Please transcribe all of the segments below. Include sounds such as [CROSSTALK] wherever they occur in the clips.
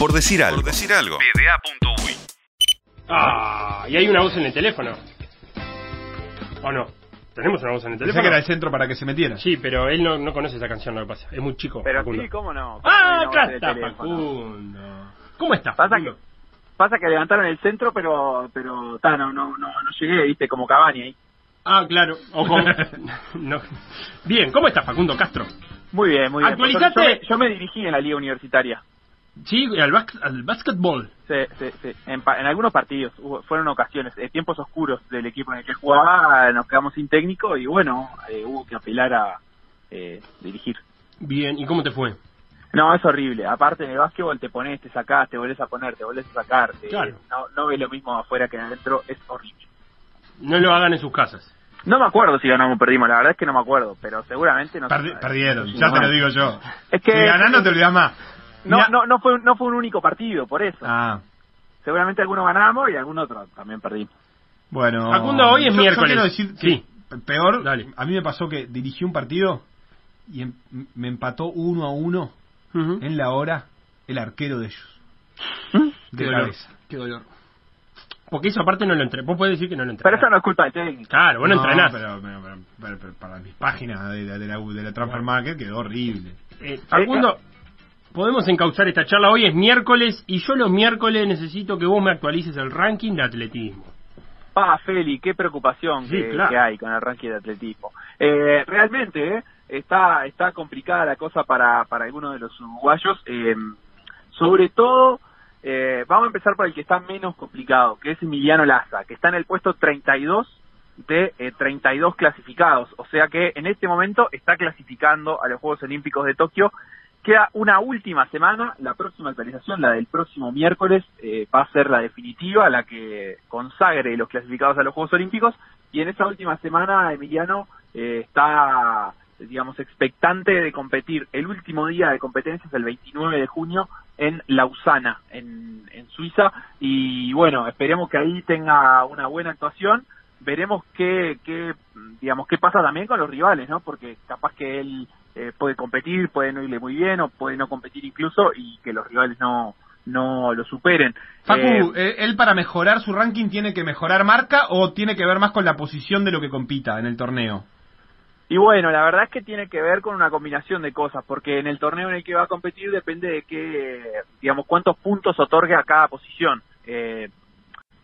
Por decir algo. Por decir algo. PDA.uy. Ah, y hay una voz en el teléfono. ¿O no? Tenemos una voz en el Pensé teléfono. que era el centro para que se metiera. Sí, pero él no, no conoce esa canción, lo que pasa. Es muy chico. Pero Facundo. sí, ¿cómo no? Ah, ¿Cómo acá está. Facundo. ¿Cómo está? Pasa Facundo? que, pasa que levantaron el centro, pero pero ta, no, no, no, no llegué, viste, como Cavani ahí. Ah, claro. O con- [LAUGHS] no. Bien, ¿cómo está Facundo Castro? Muy bien, muy bien. Actualizate. Yo me, yo me dirigí en la liga universitaria. Sí, al, bas- al básquetbol. Sí, sí, sí. En, pa- en algunos partidos, hubo- fueron ocasiones, eh, tiempos oscuros del equipo en el que jugaba, nos quedamos sin técnico y bueno, eh, hubo que apelar a eh, dirigir. Bien, ¿y cómo te fue? No, es horrible. Aparte en el básquetbol te pones, te sacás, te volvés a poner, te volvés a sacar. te- Claro. No, no ves lo mismo afuera que adentro, es horrible. No lo hagan en sus casas. No me acuerdo si ganamos o perdimos, la verdad es que no me acuerdo, pero seguramente no Perdi- perdieron, ya te lo digo yo. Es que si ganás no te olvidas más. No, no, no fue no fue un único partido, por eso. Ah, Seguramente algunos ganamos y algún otro también perdimos. bueno. Facundo, hoy es Yo- yo miércoles. quiero decir que Sí. peor, Dale. a mí me pasó que dirigí un partido y em- me empató uno a uno en la hora el arquero de ellos. Qué De dolor. cabeza. Qué dolor. Porque eso aparte no lo entré. Vos podés decir que no lo entré. Pero eso no es culpa del técnico. Claro, vos no, entrenás. Pero, pero- pero- pero- pero para mis páginas de, la- de la, de la Transfer Market quedó horrible. Eh, Facundo, podemos encauzar esta charla. Hoy es miércoles y yo los miércoles necesito que vos me actualices el ranking de atletismo. Ah, Feli, qué preocupación Sí, que, claro. que hay con el ranking de atletismo. Eh, realmente eh, está está complicada la cosa para, para algunos de los uruguayos. eh, sobre todo, eh, vamos a empezar por el que está menos complicado, que es Emiliano Laza, que está en el puesto 32 de eh, 32 clasificados. O sea que en este momento está clasificando a los Juegos Olímpicos de Tokio. Queda una última semana, la próxima actualización, la del próximo miércoles, eh, va a ser la definitiva, la que consagre los clasificados a los Juegos Olímpicos. Y en esa última semana, Emiliano eh, está, digamos, expectante de competir. El último día de competencia es el 29 de junio en Lausana, en, en Suiza. Y bueno, esperemos que ahí tenga una buena actuación. Veremos qué, qué, digamos, qué pasa también con los rivales, ¿no? Porque capaz que él eh, puede competir, puede no irle muy bien o puede no competir incluso y que los rivales no, no lo superen. Facu, Eh, eh, ¿él para mejorar su ranking tiene que mejorar marca o tiene que ver más con la posición de lo que compita en el torneo? Y bueno, la verdad es que tiene que ver con una combinación de cosas, porque en el torneo en el que va a competir depende de qué, digamos, cuántos puntos otorgue a cada posición. Eh,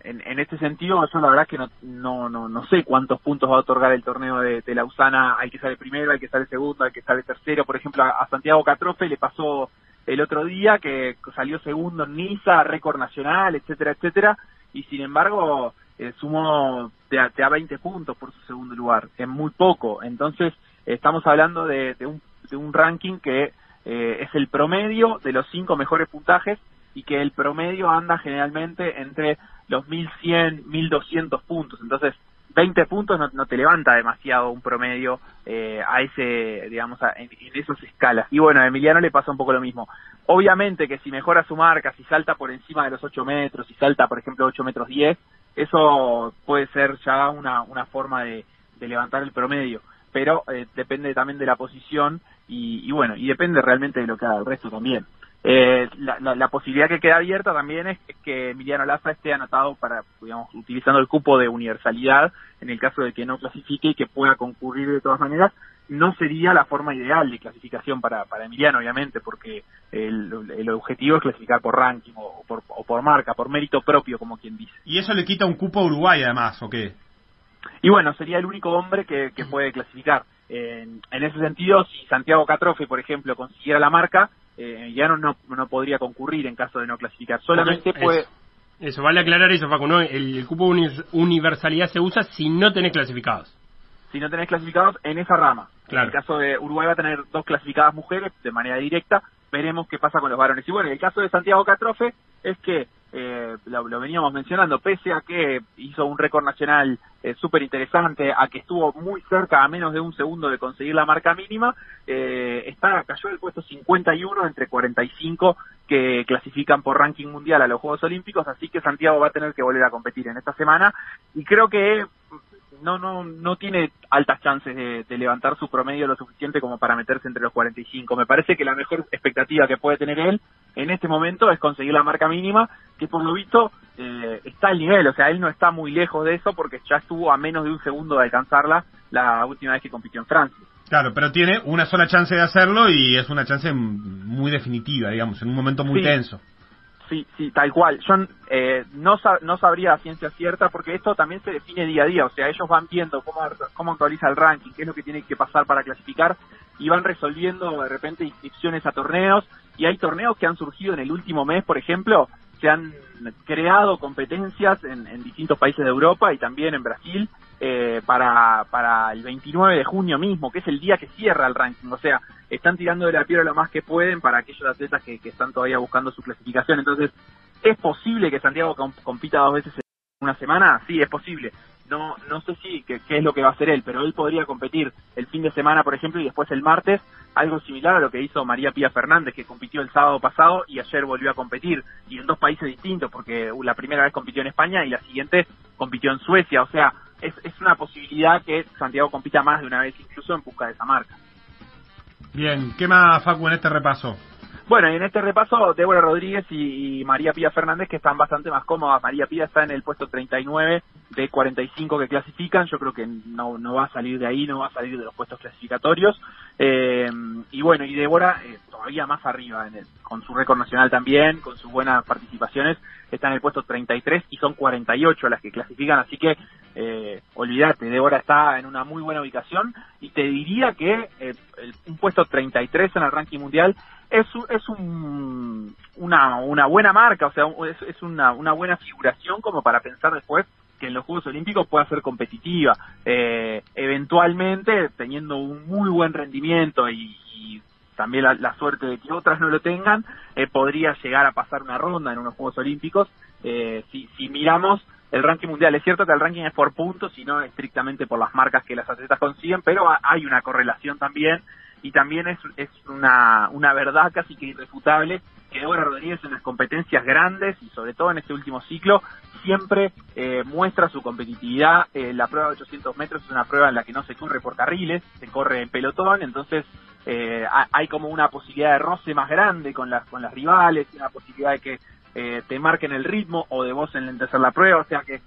en, en este sentido, yo la verdad que no, no, no, no sé cuántos puntos va a otorgar el torneo de, de Lausana al que sale primero, al que sale segundo, al que sale tercero. Por ejemplo, a, Santiago Catrofe le pasó el otro día que salió segundo en Niza, récord nacional, etcétera, etcétera, y sin embargo eh, sumó te a, te a 20 puntos por su segundo lugar, es muy poco. Entonces, estamos hablando de, de un, de un ranking que eh, es el promedio de los cinco mejores puntajes y que el promedio anda generalmente entre los 1100, 1200 puntos. Entonces, 20 puntos no, te levanta demasiado un promedio eh, a ese, digamos, a- en, en esas escalas. Y bueno, a Emiliano le pasa un poco lo mismo. Obviamente que si mejora su marca, si salta por encima de los 8 metros, si salta, por ejemplo, 8 metros 10, eso puede ser ya una, una forma de, de levantar el promedio. Pero eh, depende también de la posición y, y bueno, y depende realmente de lo que haga el resto también. Eh, la, la- la posibilidad que queda abierta también es que Emiliano Laza esté anotado para, digamos, utilizando el cupo de universalidad en el caso de que no clasifique y que pueda concurrir de todas maneras. No sería la forma ideal de clasificación para, para Emiliano, obviamente, porque el, el objetivo es clasificar por ranking o por, o por marca, por mérito propio, como quien dice. Y eso le quita un cupo a Uruguay además, ¿o qué? Y bueno, sería el único hombre que, que puede clasificar. En, en ese sentido, si Santiago Catrofe, por ejemplo, consiguiera la marca, eh, ya no, no, no podría concurrir en caso de no clasificar. Solamente Eso. puede... Eso, vale aclarar eso, Facu, ¿no? El, el cupo uni- universalidad se usa si no tenés clasificados. si no tenés clasificados en esa rama. Claro. En el caso de Uruguay va a tener dos clasificadas mujeres de manera directa, veremos qué pasa con los varones. Y bueno, el caso de Santiago Catrofe es que, eh, lo, lo veníamos mencionando, pese a que hizo un récord nacional eh, súper interesante, a que estuvo muy cerca, a menos de un segundo de conseguir la marca mínima, eh, está cayó del puesto 51 entre 45 que clasifican por ranking mundial a los Juegos Olímpicos, así que Santiago va a tener que volver a competir en esta semana y creo que no no no tiene altas chances de, de, levantar su promedio lo suficiente como para meterse entre los 45. Me parece que la mejor expectativa que puede tener él en este momento es conseguir la marca mínima, que por lo visto eh, está al nivel, o sea, él no está muy lejos de eso porque ya estuvo a menos de un segundo de alcanzarla la última vez que compitió en Francia. Claro, pero tiene una sola chance de hacerlo y es una chance muy definitiva, digamos, en un momento muy tenso. Sí, sí, tal cual. Yo eh, no, no sabría ciencia cierta porque esto también se define día a día. O sea, ellos van viendo cómo, cómo actualiza el ranking, qué es lo que tiene que pasar para clasificar y van resolviendo de repente inscripciones a torneos. Y hay torneos que han surgido en el último mes, por ejemplo, se han creado competencias en, en distintos países de Europa y también en Brasil eh, para, para el 29 de junio mismo, que es el día que cierra el ranking. O sea, están tirando de la piedra lo más que pueden para aquellos atletas que, están todavía buscando su clasificación. Entonces, ¿es posible que Santiago compita dos veces en una semana? Sí, es posible. No, no sé si qué, es lo que va a hacer él, pero él podría competir el fin de semana, por ejemplo, y después el martes, algo similar a lo que hizo María Pía Fernández, que compitió el sábado pasado y ayer volvió a competir, y en dos países distintos, porque la primera vez compitió en España y la siguiente compitió en Suecia. O sea, es, es una posibilidad que Santiago compita más de una vez, incluso en busca de esa marca. Bien, ¿qué más, Facu, en este repaso? Bueno, y en este repaso, Débora Rodríguez y, María Pía Fernández, que están bastante más cómodas. María Pía está en el puesto 39 de 45 que clasifican. Yo creo que no, no va a salir de ahí, no va a salir de los puestos clasificatorios. Eh, y bueno, y Débora eh, todavía más arriba, en el, con su récord nacional también, con sus buenas participaciones, está en el puesto 33 y son 48 las que clasifican. Así que eh, olvídate, Débora está en una muy buena ubicación y te diría que eh, un puesto 33 en el ranking mundial es, es un, una, una buena marca, o sea, es, es una, una buena figuración como para pensar después que en los Juegos Olímpicos pueda ser competitiva. Eh, eventualmente, teniendo un muy buen rendimiento y, también la, suerte de que otras no lo tengan, eh, podría llegar a pasar una ronda en unos Juegos Olímpicos. Eh, si, si miramos el ranking mundial, es cierto que el ranking es por puntos y no estrictamente por las marcas que las atletas consiguen, pero hay una correlación también y también es, es una, una verdad casi que irrefutable que Débora Rodríguez en las competencias grandes y sobre todo en este último ciclo siempre eh, muestra su competitividad. Eh, la prueba de 800 metros es una prueba en la que no se corre por carriles, se corre en pelotón, entonces eh, hay como una posibilidad de roce más grande con las, con las rivales, una posibilidad de que eh, te marquen el ritmo o de vos en la prueba, o sea que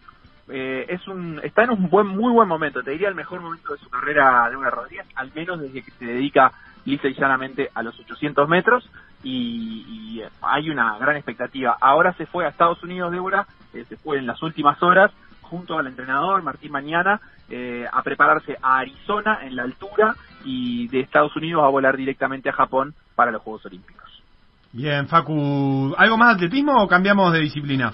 eh, es un está en un buen muy buen momento, te diría el mejor momento de su carrera una Rodríguez, al menos desde que se dedica lisa y llanamente a los 800 metros y, hay una gran expectativa. Ahora se fue a Estados Unidos, Débora, eh, se fue en las últimas horas junto al entrenador Martín Mañana eh, a prepararse a Arizona en la altura y de Estados Unidos a volar directamente a Japón para los Juegos Olímpicos. Bien, Facu, ¿algo más de atletismo o cambiamos de disciplina?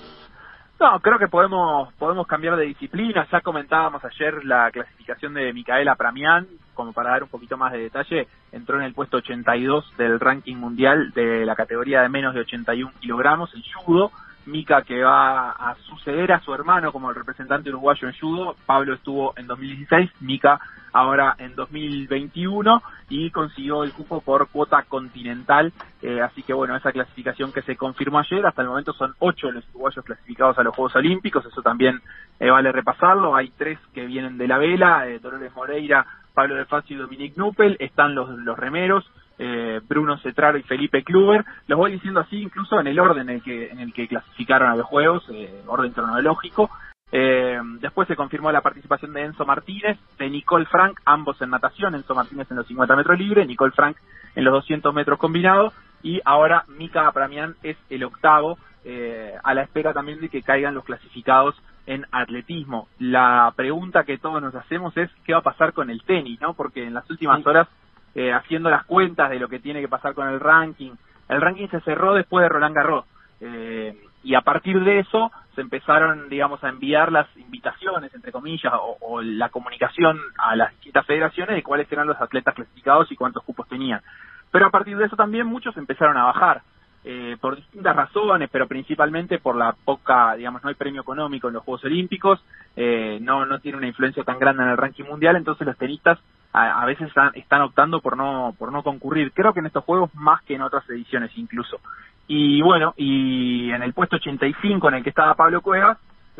No, creo que podemos podemos cambiar de disciplina. Ya comentábamos ayer la clasificación de Micaela Pramián, como para dar un poquito más de detalle, entró en el puesto 82 del ranking mundial de la categoría de menos de 81 kilogramos en judo. Mica que va a suceder a su hermano como el representante uruguayo en judo. Pablo estuvo en 2016, Mica ahora en 2021 y consiguió el cupo por cuota continental. Eh, así que bueno, esa clasificación que se confirmó ayer, hasta el momento son ocho los uruguayos clasificados a los Juegos Olímpicos, eso también eh, vale repasarlo. Hay tres que vienen de la vela, eh, Dolores Moreira, Pablo de Facio y Dominique Nuppel, están los, los remeros, eh, Bruno Cetraro y Felipe Kluber. Los voy diciendo así incluso en el orden en el que, en el que clasificaron a los juegos, eh, orden cronológico. Eh, después se confirmó la participación de Enzo Martínez, de Nicole Frank, ambos en natación, Enzo Martínez en los 50 metros libres, Nicole Frank en los 200 metros combinados, y ahora Mika Apramian es el octavo, eh, a la espera también de que caigan los clasificados en atletismo. La pregunta que todos nos hacemos es qué va a pasar con el tenis, ¿no? Porque en las últimas horas eh, haciendo las cuentas de lo que tiene que pasar con el ranking. El ranking se cerró después de Roland Garros. Eh, y a partir de eso se empezaron, digamos, a enviar las invitaciones, entre comillas, o, la comunicación a las distintas federaciones de cuáles eran los atletas clasificados y cuántos cupos tenían. Pero a partir de eso también muchos empezaron a bajar. Eh, por distintas razones, pero principalmente por la poca, digamos, no hay premio económico en los Juegos Olímpicos, eh, no, no tiene una influencia tan grande en el ranking mundial, entonces los tenistas a, a veces están, están, optando por no, por no concurrir. Creo que en estos Juegos más que en otras ediciones incluso. Y bueno, y en el puesto 85 en el que estaba Pablo Cuevas,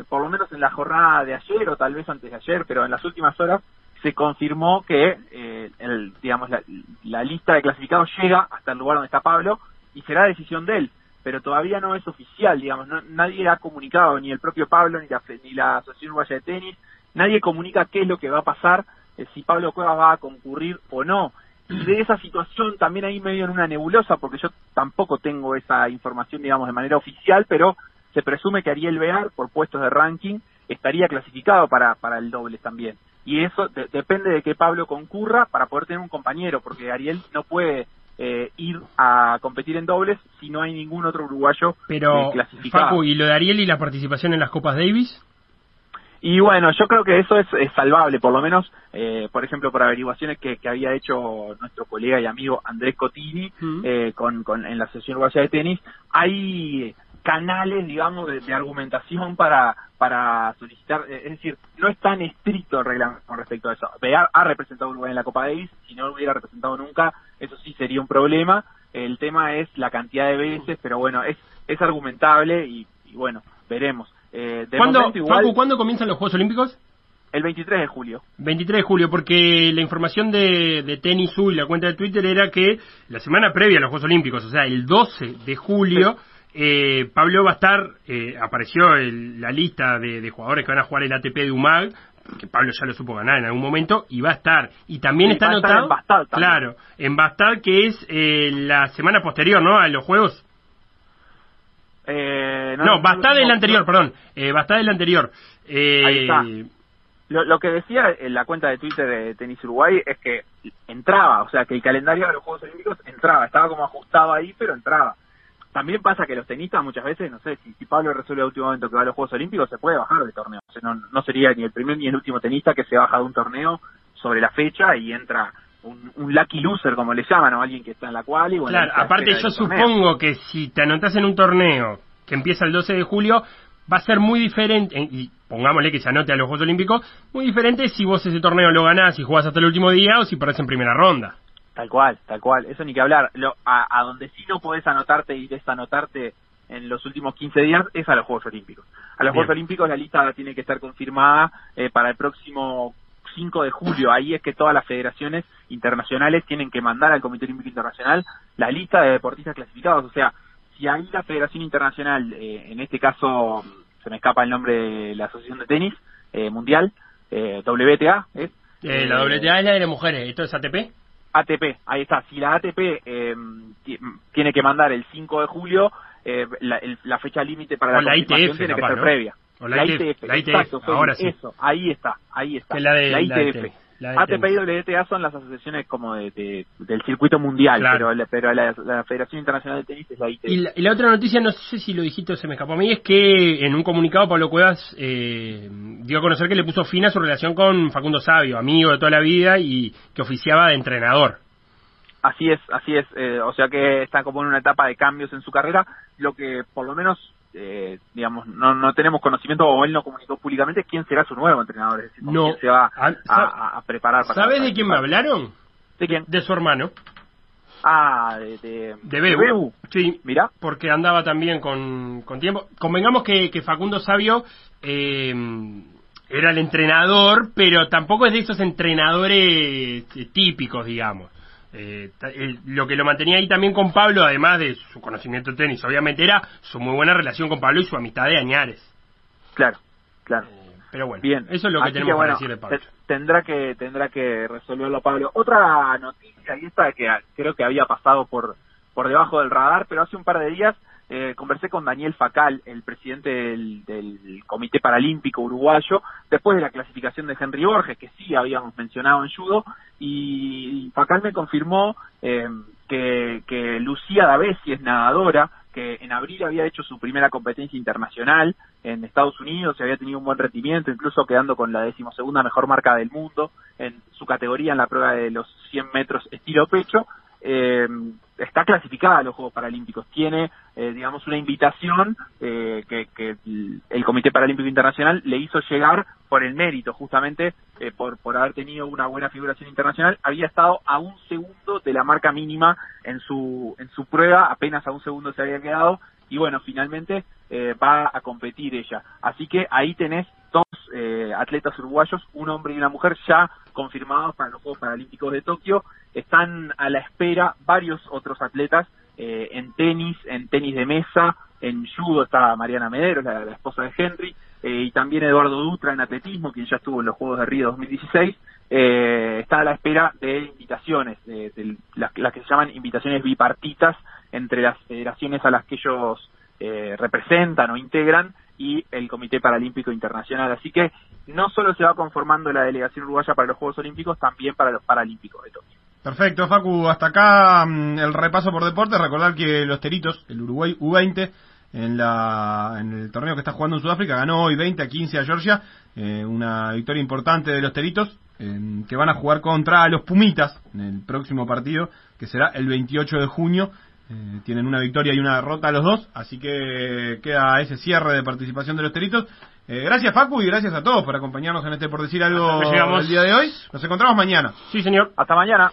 por lo menos en la jornada de ayer o tal vez antes de ayer, pero en las últimas horas se confirmó que eh, el, digamos la, la, lista de clasificados llega hasta el lugar donde está Pablo y será decisión de él, pero todavía no es oficial, digamos, no, nadie ha comunicado, ni el propio Pablo, ni la, ni la Asociación Uruguaya de Tenis, nadie comunica qué es lo que va a pasar, eh, si Pablo Cuevas va a concurrir o no. Y de esa situación también ahí medio en una nebulosa, porque yo tampoco tengo esa información, digamos, de manera oficial, pero se presume que Ariel Bear, por puestos de ranking, estaría clasificado para, para el doble también. Y eso depende de que Pablo concurra para poder tener un compañero, porque Ariel no puede eh, ir a competir en dobles si no hay ningún otro uruguayo Pero, eh, clasificado. Facu, ¿y lo de Ariel y la participación en las Copas Davis? Y bueno, yo creo que eso es, es salvable, por lo menos, eh, por ejemplo, por averiguaciones que, que, había hecho nuestro colega y amigo Andrés Cotini eh, con, con, en la Asociación Uruguaya de Tenis. Hay canales, digamos, de, de argumentación para, para solicitar, eh, es decir, no es tan estricto el reglamento con respecto a eso. Bear ha representado a Uruguay en la Copa Davis, si no lo hubiera representado nunca, eso sí sería un problema. El tema es la cantidad de veces, pero bueno, es, es argumentable y, y bueno, veremos. Eh, de ¿Cuándo, igual, Facu, ¿cuándo comienzan los Juegos Olímpicos? el 23 de julio. 23 de julio, porque la información de, de Tenis U y la cuenta de Twitter era que la semana previa a los Juegos Olímpicos, o sea, el 12 de julio, eh, Pablo va a estar, eh, apareció el- la lista de, de jugadores que van a jugar el ATP de UMAG, que Pablo ya lo supo ganar en algún momento, y va a estar. Y también Sí, está anotado, en también. claro, en Bastad, que es eh, la semana posterior, ¿no? A los Juegos. Eh, No, no, la anterior, perdón. Eh, Bastad es la anterior. Eh, Ahí está. Lo, lo que decía en la cuenta de Twitter de Tenis Uruguay es que entraba, o sea, que el calendario de los Juegos Olímpicos entraba, estaba como ajustado ahí, pero entraba. También pasa que los tenistas muchas veces, no sé, si, si Pablo resuelve a último momento que va a los Juegos Olímpicos, se puede bajar de torneo. O sea, no, no sería ni el primer ni el último tenista que se baja de un torneo sobre la fecha y entra un, un lucky loser, como le llaman, o alguien que está en la cual y bueno, Claro, aparte yo torneo. supongo que si te anotas en un torneo que empieza el 12 de julio, va a ser muy diferente, y pongámosle que se anote a los Juegos Olímpicos, muy diferente si vos ese torneo lo ganás y jugás hasta el último día o si perdés en primera ronda. Tal cual, tal cual, eso ni que hablar. Lo, a, a donde sí no podés anotarte y desanotarte en los últimos 15 días es a los Juegos Olímpicos. A los Bien. Juegos Olímpicos la lista tiene que estar confirmada eh, para el próximo 5 de julio. Ahí es que todas las federaciones internacionales tienen que mandar al Comité Olímpico Internacional la lista de deportistas clasificados. O sea, si ahí la Federación Internacional, eh, en este caso se me escapa el nombre de la Asociación de Tenis eh, Mundial, eh, WTA, ¿es? Eh, la WTA es la de las mujeres, ¿esto es ATP? ATP, ahí está. Si la ATP eh, ti- tiene que mandar el 5 de julio, eh, la, el- la fecha límite para O la, la ITF, tiene que ser ¿no? previa. O la ITF, la ITF, exacto, ahora sí. Eso, ahí está, ahí está. La de- la ITF. tenis, la ATP y. WTA son las asociaciones como de, de- del circuito mundial, Claro. pero, la, pero la, la Federación Internacional de Tenis es la ITF. Y la, y la otra noticia, no sé si lo dijiste o se me escapó a mí, es que en un comunicado Pablo Cuevas eh, dio a conocer que le puso fin a su relación con Facundo Sabio, amigo de toda la vida y que oficiaba de entrenador. Así es, así es. eh, o sea que está como en una etapa de cambios en su carrera. Lo que por lo menos, eh, digamos, no, no tenemos conocimiento o él no comunicó públicamente quién será su nuevo entrenador. Es decir, con No. quién se va Ah, a, sa- a- a preparar para. ¿Sabes de quién me hablaron? ¿De quién? De su hermano, Ah, de. De, de Bebu. Sí, Mirá. porque andaba también con, con tiempo. Convengamos que, que Facundo Sabio eh, era el entrenador, pero tampoco es de esos entrenadores eh, típicos, digamos. Eh, el- lo que lo mantenía ahí también con Pablo, además de su conocimiento de tenis, obviamente era su muy buena relación con Pablo y su amistad de añares. Claro, claro. Pero bueno, Bien. eso es lo que Así tenemos bueno, para decir de Pablo. te- Tendrá que, tendrá que resolverlo Pablo. Otra noticia, y esta que creo que había pasado por, por debajo del radar, pero hace un par de días eh, conversé con Daniel Facal, el presidente del, del Comité Paralímpico Uruguayo, después de la clasificación de Henry Borges, que sí habíamos mencionado en judo, y Facal me confirmó eh, que, Lucía Davesi es nadadora, que en abril había hecho su primera competencia internacional en Estados Unidos y había tenido un buen rendimiento, incluso quedando con la decimosegunda mejor marca del mundo en su categoría en la prueba de los 100 metros estilo pecho. Eh, está clasificada a los Juegos Paralímpicos. Tiene, eh, digamos, una invitación eh, que, que, el Comité Paralímpico Internacional le hizo llegar por el mérito, justamente eh, por, por haber tenido una buena figuración internacional. Había estado a un segundo de la marca mínima en su, en su prueba, apenas a un segundo se había quedado. Y bueno, finalmente eh, va a competir ella. Así que ahí tenés eh, atletas uruguayos, un hombre y una mujer ya confirmados para los Juegos Paralímpicos de Tokio. Están a la espera varios otros atletas eh, en tenis, en tenis de mesa, en judo está Mariana Medero, la, esposa de Henry, eh, y también Eduardo Dutra en atletismo, quien ya estuvo en los Juegos de Río 2016. Eh, está a la espera de invitaciones, de, las que se llaman invitaciones bipartitas entre las federaciones a las que ellos eh, representan o integran y el Comité Paralímpico Internacional. Así que no solo se va conformando la delegación uruguaya para los Juegos Olímpicos, también para los Paralímpicos de Tokio. Perfecto, Facu. Hasta acá mm, el repaso por deporte. Recordar que los Teritos, el Uruguay U20, en, la, en el torneo que está jugando en Sudáfrica, ganó hoy 20 a 15 a Georgia. Eh, una victoria importante de los Teritos, que van a jugar contra los Pumitas en el próximo partido, que será el 28 de junio. Eh, tienen una victoria y una derrota los dos, así que queda ese cierre de participación de los teritos. Eh, gracias Facu y gracias a todos por acompañarnos en este por decir algo el día de hoy. Nos encontramos mañana. Sí, señor. Hasta mañana.